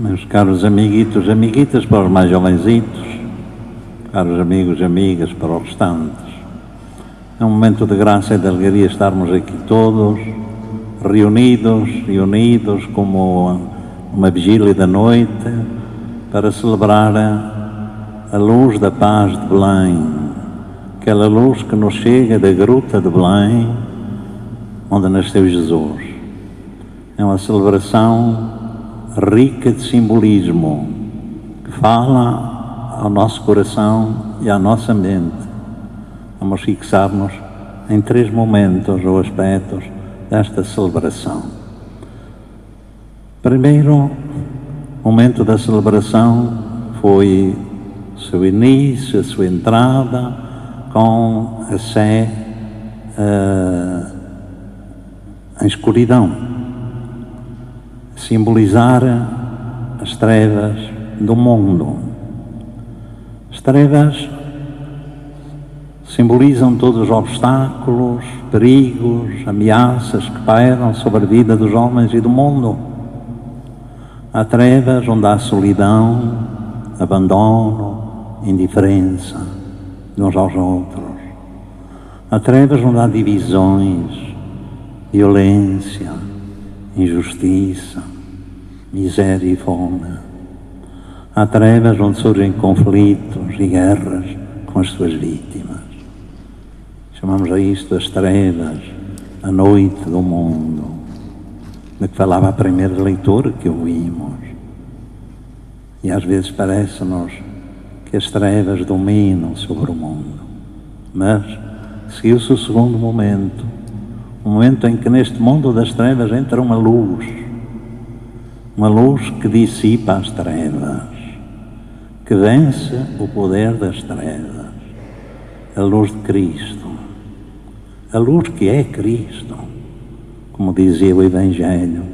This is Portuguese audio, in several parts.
Meus caros amiguitos, amiguitas para os mais jovenzitos, caros amigos e amigas para os restantes. É um momento de graça e de alegria estarmos aqui todos, reunidos e unidos como uma vigília da noite, para celebrar a luz da paz de Belém, aquela luz que nos chega da gruta de Belém, onde nasceu Jesus. É uma celebração rica de simbolismo, que fala ao nosso coração e à nossa mente. Vamos fixar-nos em três momentos ou aspectos desta celebração. Primeiro momento da celebração foi o seu início, a sua entrada com a sé uh, em escuridão simbolizar as trevas do mundo. As trevas simbolizam todos os obstáculos, perigos, ameaças que pairam sobre a vida dos homens e do mundo. Há trevas onde há solidão, abandono, indiferença de uns aos outros. Há trevas onde há divisões, violência, injustiça, miséria e fome. Há trevas onde surgem conflitos e guerras com as suas vítimas. Chamamos a isto as trevas, a noite do mundo, de que falava a primeira leitura que ouvimos. E às vezes parece-nos que as trevas dominam sobre o mundo. Mas seguiu-se o segundo momento, o momento em que neste mundo das trevas entra uma luz, uma luz que dissipa as trevas, que vence o poder das trevas, a luz de Cristo, a luz que é Cristo, como dizia o Evangelho,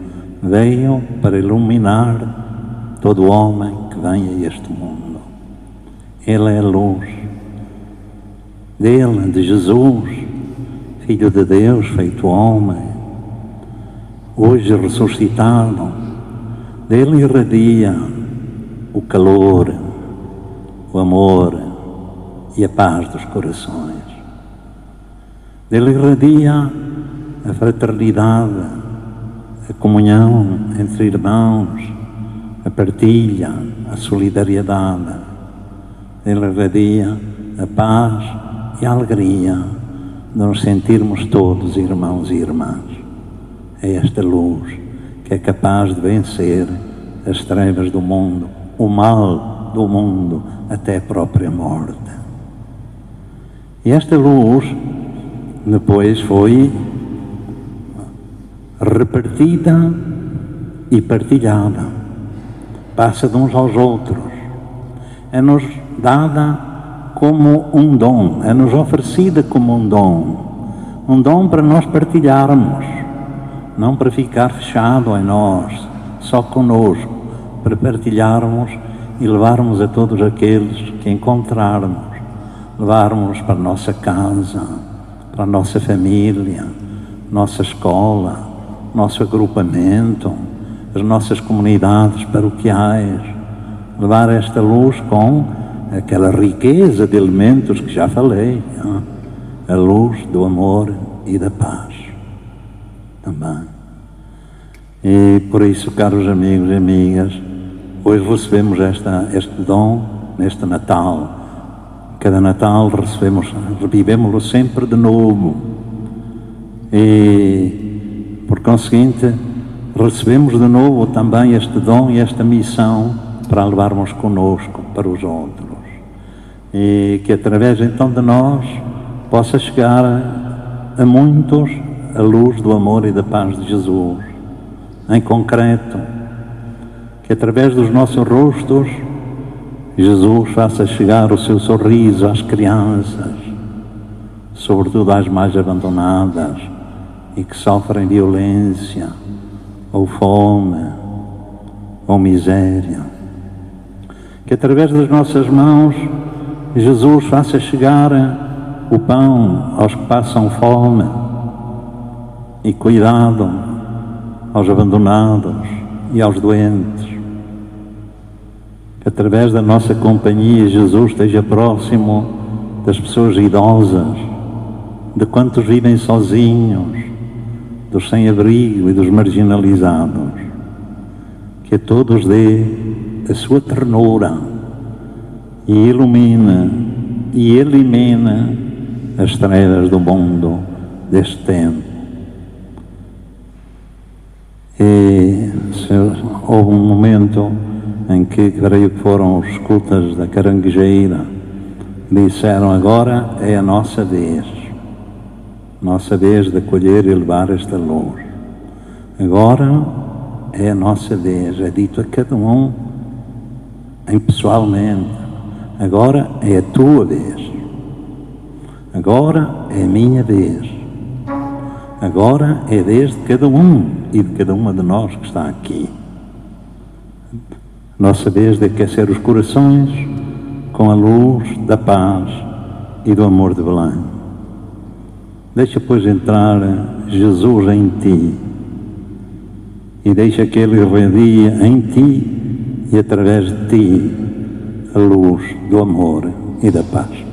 veio para iluminar todo homem que vem a este mundo. Ele é a luz. Dele, de Jesus, Filho de Deus, feito homem, hoje ressuscitado, dele irradia o calor, o amor e a paz dos corações. Dele irradia a fraternidade, a comunhão entre irmãos, a partilha, a solidariedade. Ele irradia a paz e a alegria de nos sentirmos todos irmãos e irmãs. É esta luz que é capaz de vencer as trevas do mundo, o mal do mundo, até a própria morte. E esta luz depois foi repartida e partilhada, passa de uns aos outros, é-nos dada como um dom, é-nos oferecida como um dom. Um dom para nós partilharmos, não para ficar fechado em nós, só conosco, para partilharmos e levarmos a todos aqueles que encontrarmos, levarmos para a nossa casa, para a nossa família, nossa escola, nosso agrupamento, as nossas comunidades paroquiais, levar esta luz com aquela riqueza de elementos que já falei, a luz do amor e da paz também. E por isso, caros amigos e amigas, hoje recebemos esta, este dom neste Natal. Cada Natal recebemos, revivemos-lo sempre de novo. E, por conseguinte, recebemos de novo também este dom e esta missão para levarmos conosco para os outros e que através então de nós possa chegar a muitos a luz do amor e da paz de Jesus. Em concreto, que através dos nossos rostos Jesus faça chegar o seu sorriso às crianças, sobretudo às mais abandonadas e que sofrem violência ou fome ou miséria. Que através das nossas mãos Jesus faça chegar o pão aos que passam fome e cuidado aos abandonados e aos doentes. Que através da nossa companhia Jesus esteja próximo das pessoas idosas, de quantos vivem sozinhos, dos sem-abrigo e dos marginalizados. Que a todos dê a sua ternura e ilumina e elimina as trevas do mundo deste tempo. E houve um momento em que creio que foram os escutas da Caranguejeira disseram agora é a nossa vez, nossa vez de colher e levar esta luz. Agora é a nossa vez, é dito a cada um pessoalmente, agora é a tua vez. Agora é a minha vez. Agora é a vez de cada um e de cada uma de nós que está aqui. Nossa vez de aquecer os corações com a luz da paz e do amor de Belém. Deixa, pois, entrar Jesus em ti e deixa que Ele irradie em ti e através de ti a luz do amor e da paz.